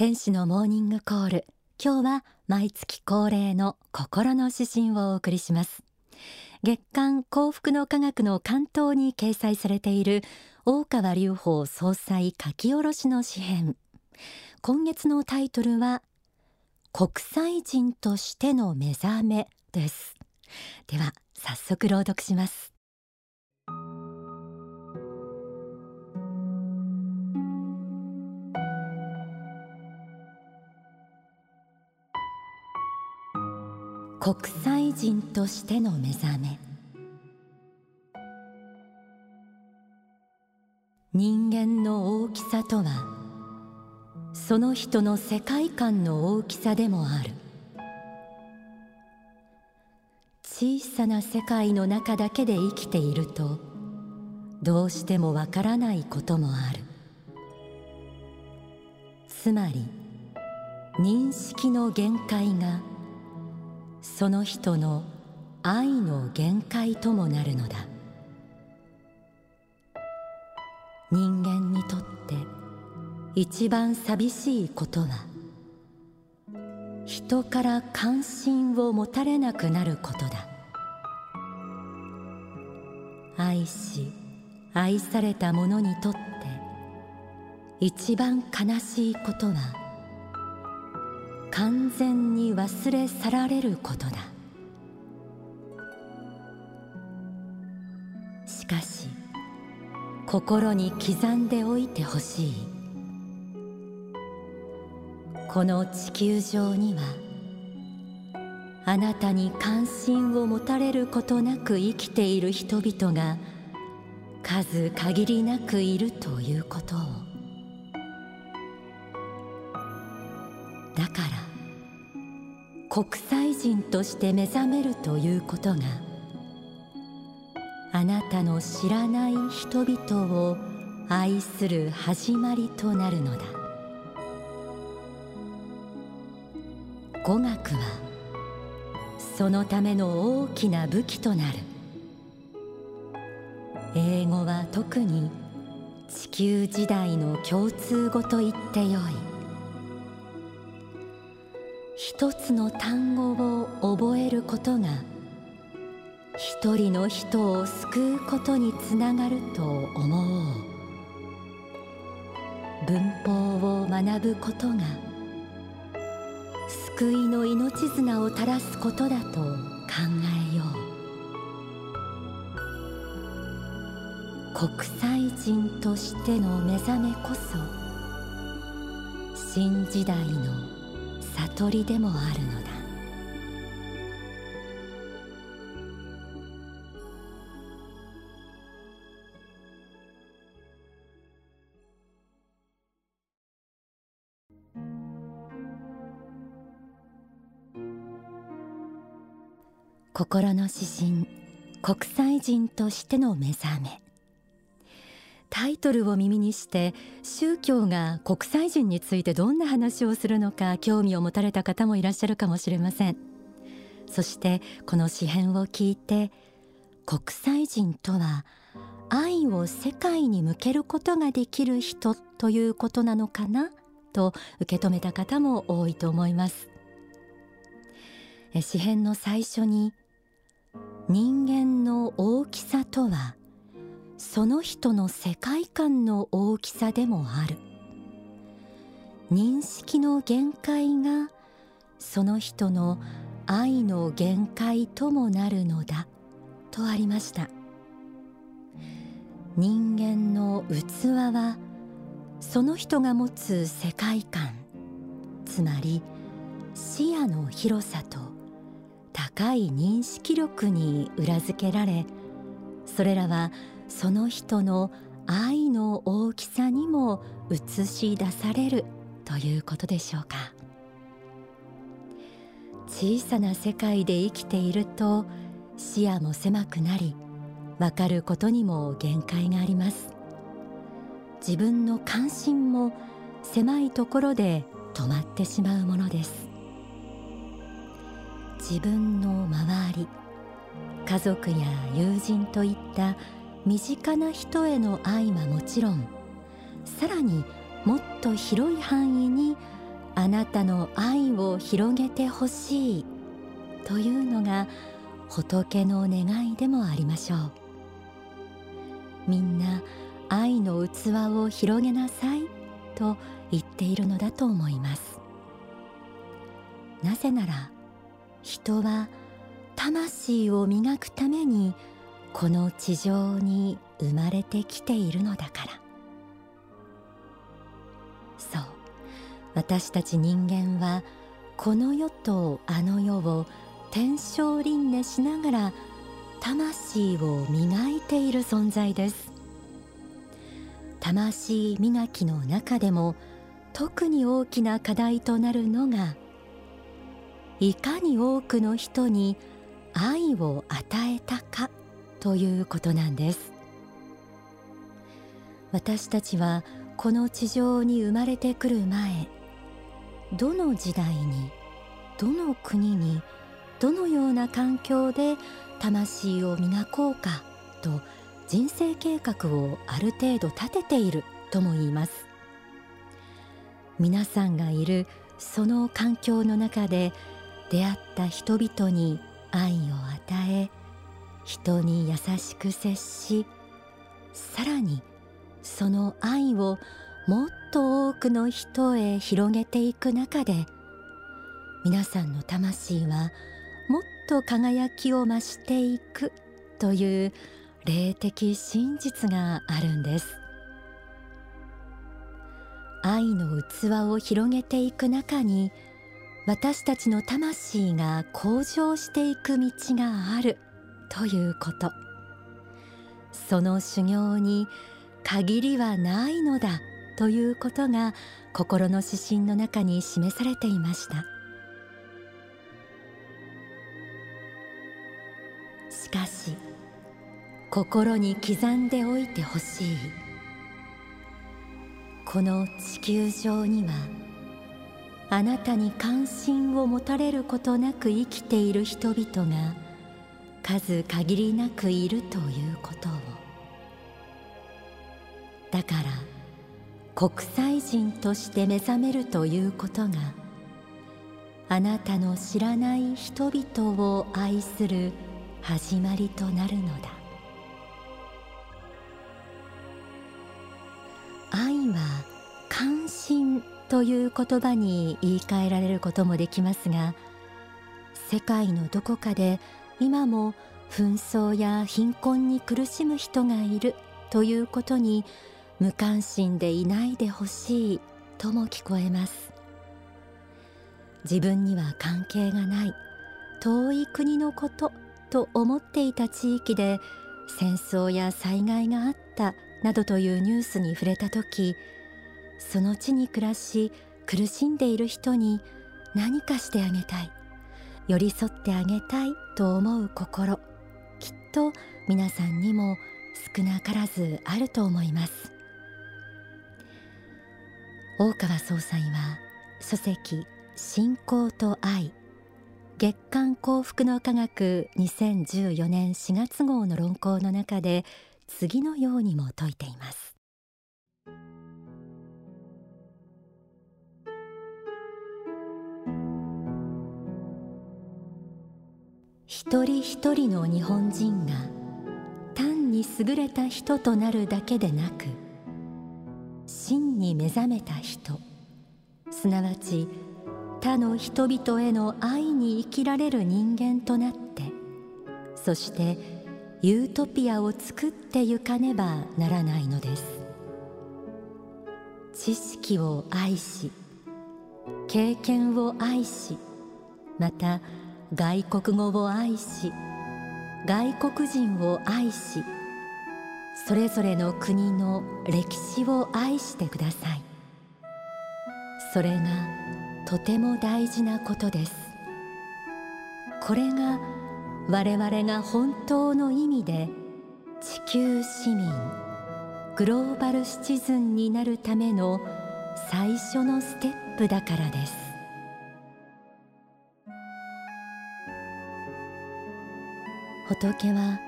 天使のモーニングコール。今日は毎月恒例の心の指針をお送りします。月刊幸福の科学の関東に掲載されている大川隆法総裁書き下ろしの詩編今月のタイトルは国際人としての目覚めです。では早速朗読します。国際人としての目覚め。人間の大きさとはその人の世界観の大きさでもある。小さな世界の中だけで生きているとどうしてもわからないこともある。つまり認識の限界がその人の愛の限界ともなるのだ。人間にとって一番寂しいことは人から関心を持たれなくなることだ。愛し愛された者にとって一番悲しいことは完全に忘れ去られることだ。しかし心に刻んでおいてほしい。この地球上にはあなたに関心を持たれることなく生きている人々が数限りなくいるということを。だから国際人として目覚めるということがあなたの知らない人々を愛する始まりとなるのだ。語学はそのための大きな武器となる。英語は特に地球時代の共通語と言ってよい。一つの単語を覚えることが一人の人を救うことにつながると思おう。文法を学ぶことが救いの命綱を垂らすことだと考えよう。国際人としての目覚めこそ新時代の悟りでもあるのだ。心の指針国際人としての目覚め。タイトルを耳にして宗教が国際人についてどんな話をするのか興味を持たれた方もいらっしゃるかもしれません。そしてこの詩編を聞いて国際人とは愛を世界に向けることができる人ということなのかなと受け止めた方も多いと思います。詩編の最初に人間の大きさとはその人の世界観の大きさでもある。認識の限界がその人の愛の限界ともなるのだとありました。人間の器はその人が持つ世界観つまり視野の広さと高い認識力に裏付けられそれらはその人の愛の大きさにも映し出されるということでしょうか。小さな世界で生きていると視野も狭くなり分かることにも限界があります。自分の関心も狭いところで止まってしまうものです。自分の周り家族や友人といった身近な人への愛はもちろんさらにもっと広い範囲にあなたの愛を広げてほしいというのが仏の願いでもありましょう。みんな愛の器を広げなさいと言っているのだと思います。なぜなら人は魂を磨くためにこの地上に生まれてきているのだから。そう。私たち人間はこの世とあの世を天正輪廻しながら魂を磨いている存在です。魂磨きの中でも特に大きな課題となるのがいかに多くの人に愛を与えたかということなんです。私たちはこの地上に生まれてくる前どの時代にどの国にどのような環境で魂を磨こうかと人生計画をある程度立てているとも言います。皆さんがいるその環境の中で出会った人々に愛を与え人に優しく接しさらにその愛をもっと多くの人へ広げていく中で皆さんの魂はもっと輝きを増していくという霊的真実があるんです。愛の器を広げていく中に私たちの魂が向上していく道があるということ。その修行に限りはないのだということが心の指針の中に示されていました。しかし心に刻んでおいてほしい。この地球上にはあなたに関心を持たれることなく生きている人々が数限りなくいるということを。だから国際人として目覚めるということがあなたの知らない人々を愛する始まりとなるのだ。という言葉に言い換えられることもできますが世界のどこかで今も紛争や貧困に苦しむ人がいるということに無関心でいないでほしいとも聞こえます。自分には関係がない遠い国のことと思っていた地域で戦争や災害があったなどというニュースに触れた時その地に暮らし苦しんでいる人に何かしてあげたい。寄り添ってあげたいと思う心。きっと皆さんにも少なからずあると思います。大川総裁は書籍信仰と愛月刊幸福の科学2014年4月号の論考の中で次のようにも説いています。一人一人の日本人が単に優れた人となるだけでなく真に目覚めた人。すなわち他の人々への愛に生きられる人間となってそしてユートピアを作ってゆかねばならないのです。知識を愛し経験を愛しまた外国語を愛し外国人を愛しそれぞれの国の歴史を愛してください。それがとても大事なことです。これが我々が本当の意味で地球市民グローバルシチズンになるための最初のステップだからです。仏は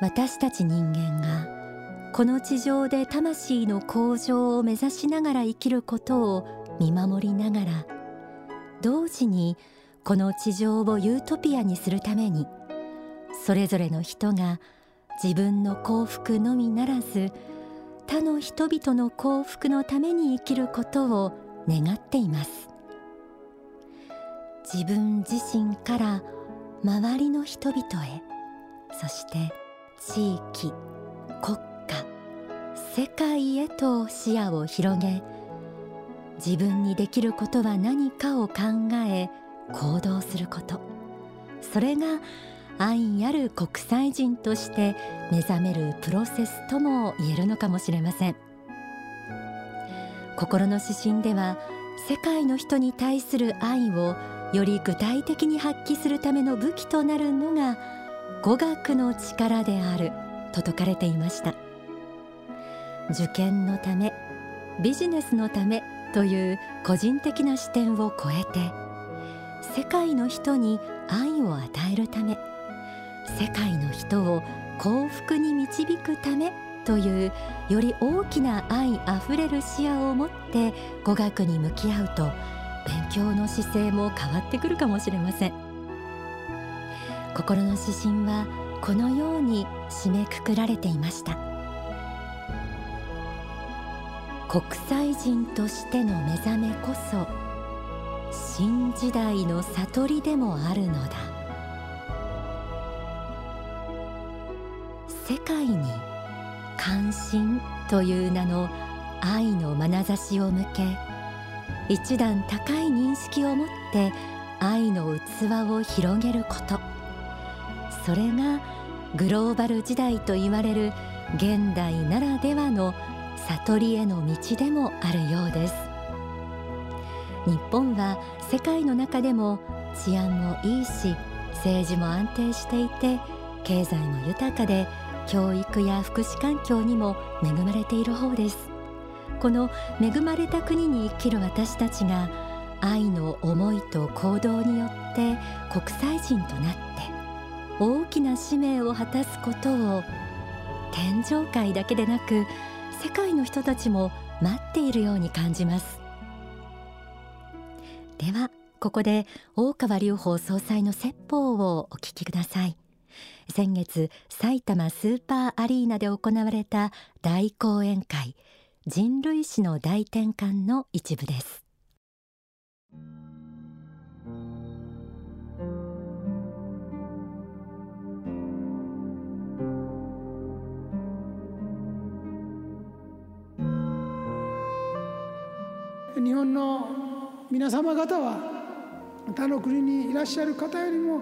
私たち人間がこの地上で魂の向上を目指しながら生きることを見守りながら同時にこの地上をユートピアにするためにそれぞれの人が自分の幸福のみならず他の人々の幸福のために生きることを願っています。自分自身から周りの人々へそして地域国家世界へと視野を広げ自分にできることは何かを考え行動すること。それが愛ある国際人として目覚めるプロセスとも言えるのかもしれません。心の指針では世界の人に対する愛をより具体的に発揮するための武器となるのが語学の力であると説かれていました。受験のためビジネスのためという個人的な視点を超えて世界の人に愛を与えるため世界の人を幸福に導くためというより大きな愛あふれる視野を持って語学に向き合うと勉強の姿勢も変わってくるかもしれません。心の指針はこのように締めくくられていました国際人としての目覚めこそ新時代の悟りでもあるのだ世界に関心という名の愛の眼差しを向け一段高い認識を持って愛の器を広げることそれがグローバル時代と言われる現代ならではの悟りへの道でもあるようです。日本は世界の中でも治安もいいし政治も安定していて経済も豊かで教育や福祉環境にも恵まれている方です。この恵まれた国に生きる私たちが愛の思いと行動によって国際人となって大きな使命を果たすことを天上界だけでなく世界の人たちも待っているように感じます。ではここで大川隆法総裁の説法をお聞きください。先月埼玉スーパーアリーナで行われた大講演会人類史の大転換の一部です。日本の皆様方は他の国にいらっしゃる方よりも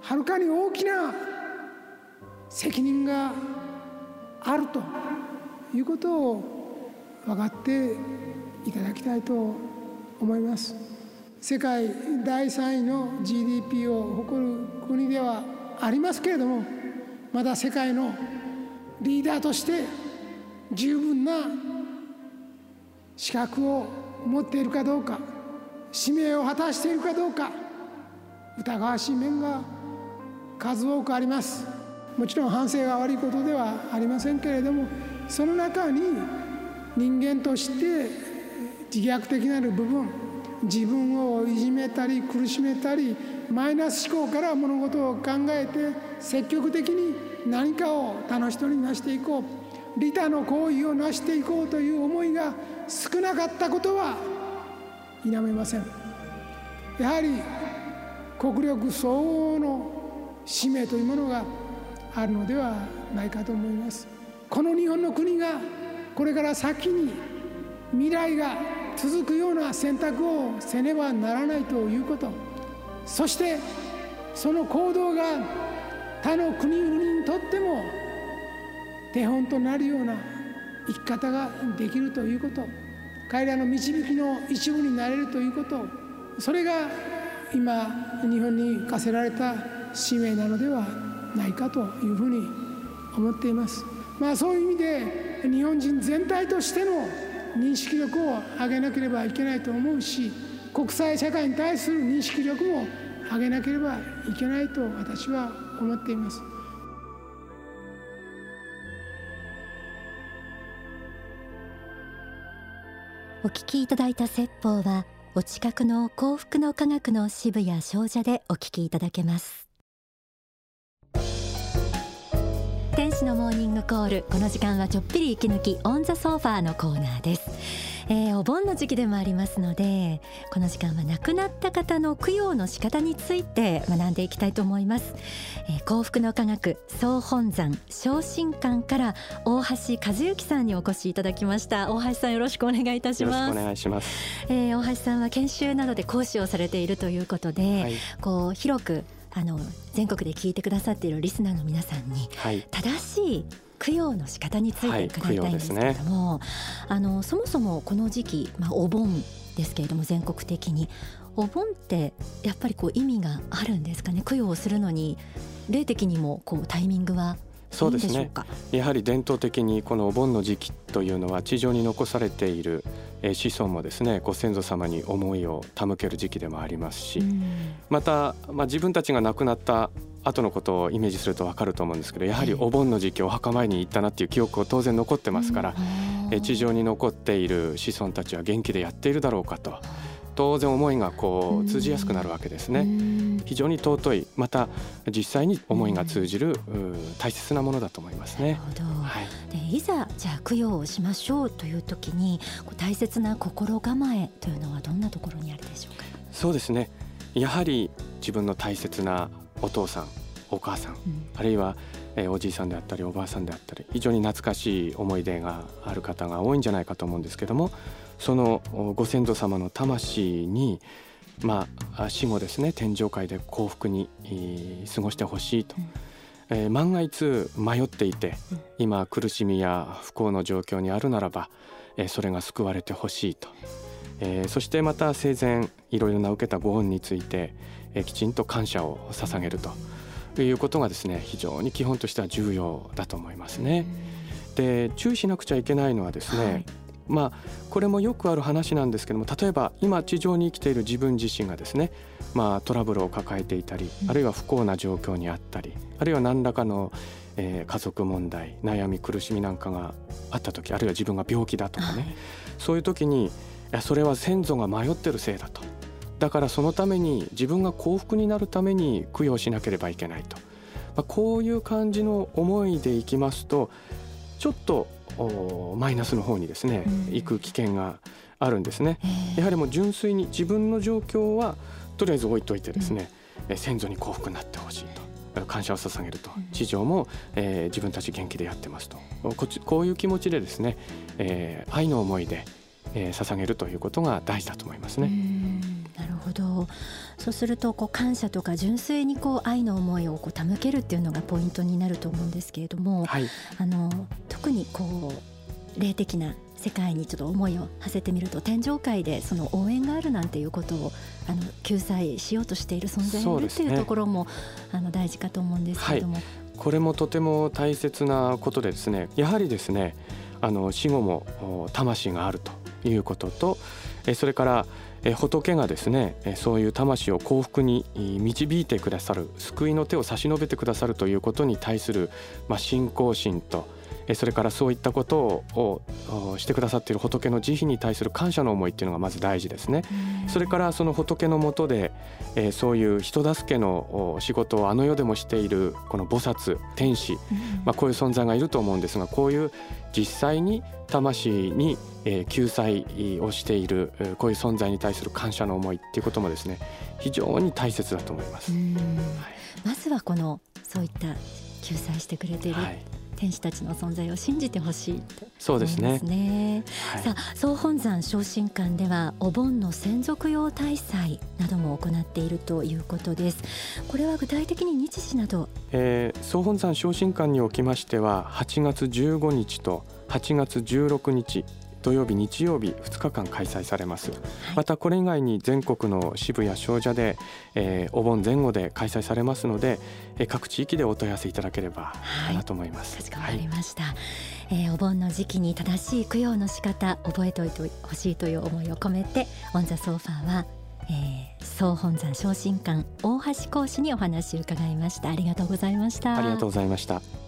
はるかに大きな責任があるということを分かっていただきたいと思います。世界第3位の GDP を誇る国ではありますけれどもまだ世界のリーダーとして十分な資格を持っているかどうか使命を果たしているかどうか疑わしい面が数多くあります。もちろん反省が悪いことではありませんけれどもその中に人間として自虐的なる部分自分をいじめたり苦しめたりマイナス思考から物事を考えて積極的に何かを他の人に成していこう。利他の行為を成していこうという思いが少なかったことは否めません。やはり国力相応の使命というものがあるのではないかと思います。この日本の国がこれから先に未来が続くような選択をせねばならないということ。そしてその行動が他の国々にとっても手本となるような生き方ができるということ彼らの導きの一部になれるということそれが今日本に課せられた使命なのではないかというふうに思っています。まあ、そういう意味で日本人全体としての認識力を上げなければいけないと思うし国際社会に対する認識力も上げなければいけないと私は思っています。お聞きいただいた説法はお近くの幸福の科学の支部や商社でお聞きいただけます。天使のモーニングコール。この時間はちょっぴり息抜きオンザソファーのコーナーです、えー、お盆の時期でもありますのでこの時間は亡くなった方の供養の仕方について学んでいきたいと思います、えー、幸福の科学総本山昇進館から大橋和之さんにお越しいただきました。大橋さんよろしくお願いいたします。お願いします、えー、大橋さんは研修などで講師をされているということで、はい、こう広くあの全国で聞いてくださっているリスナーの皆さんに、はい、正しい供養の仕方について伺いたいんですけれども、はいね、あのそもそもこの時期、まあ、お盆ですけれども全国的にお盆ってやっぱりこう意味があるんですかね？供養をするのに霊的にもこうタイミングはそうですね。やはり伝統的にこのお盆の時期というのは地上に残されている子孫もですねご先祖様に思いを手向ける時期でもありますし、また、まあ、自分たちが亡くなった後のことをイメージすると分かると思うんですけどやはりお盆の時期お墓参りに行ったなっていう記憶を当然残ってますから、地上に残っている子孫たちは元気でやっているだろうかと。当然思いがこう通じやすくなるわけですね。非常に尊いまた実際に思いが通じる大切なものだと思いますね。はい、でいざじゃあ供養をしましょうという時に大切な心構えというのはどんなところにあるでしょうか？そうですね。やはり自分の大切なお父さんお母さん、うん、あるいはえおじいさんであったりおばあさんであったり非常に懐かしい思い出がある方が多いんじゃないかと思うんですけどもそのご先祖様の魂にまあ死後ですね天上界で幸福に過ごしてほしいと。うん、えー、万が一迷っていて、今苦しみや不幸の状況にあるならば、えー、それが救われてほしいと、えー、そしてまた生前いろいろな受けたご恩について、えー、きちんと感謝を捧げると。いうことがですね非常に基本としては重要だと思いますね。で注意しなくちゃいけないのはですね、はい。まあ、これもよくある話なんですけども例えば今地上に生きている自分自身がですね、まあ、トラブルを抱えていたりあるいは不幸な状況にあったりあるいは何らかの、えー、家族問題悩み苦しみなんかがあった時あるいは自分が病気だとかね、はい、そういう時にいやそれは先祖が迷ってるせいだとだからそのために自分が幸福になるために供養しなければいけないと、まあ、こういう感じの思いでいきますとちょっとマイナスの方にですね、行く危険があるんですね。やはりもう純粋に自分の状況はとりあえず置いといてですね、うん、先祖に幸福になってほしいと。感謝を捧げると。地上も、えー、自分たち元気でやってますと。ここういう気持ちでですね、えー、愛の思いで、えー、捧げるということが大事だと思いますね。ほど。そうするとこう感謝とか純粋にこう愛の思いをこう手向けるっていうのがポイントになると思うんですけれども、はい、あの特にこう霊的な世界にちょっと思いを馳せてみると天上界でその応援があるなんていうことをあの救済しようとしている存在がいるっていうところも、ね、あの大事かと思うんですけれども、はい、これもとても大切なことでですねやはりですねあの死後も魂があるということとそれから仏がですねそういう魂を幸福に導いてくださる救いの手を差し伸べてくださるということに対する、まあ、信仰心とそれからそういったことをしてくださっている仏の慈悲に対する感謝の思いっていうのがまず大事ですね。それからその仏のもとで、えそういう人助けの仕事をあの世でもしているこの菩薩天使、まあ、こういう存在がいると思うんですがこういう実際に魂に救済をしているこういう存在に対する感謝の思いっていうこともですね非常に大切だと思います。はい、まずはこのそういった救済してくれている、はい天使たちの存在を信じてほしいそうですね。ねはい、さあ総本山昇進館ではお盆の専属用大祭なども行っているということです。これは具体的に日時など、えー、総本山正心館におきましては8月15日と8月16日土曜日日曜日2日間開催されます、はい、またこれ以外に全国の支部や精舎で、えー、お盆前後で開催されますので、えー、各地域でお問い合わせいただければかなと思います、はい、かしこまりました、はい、えー、お盆の時期に正しい供養の仕方覚えておいてほしいという思いを込めてオンザソーファーはえー、総本山昇進館大橋講師にお話を伺いました。ありがとうございました。ありがとうございました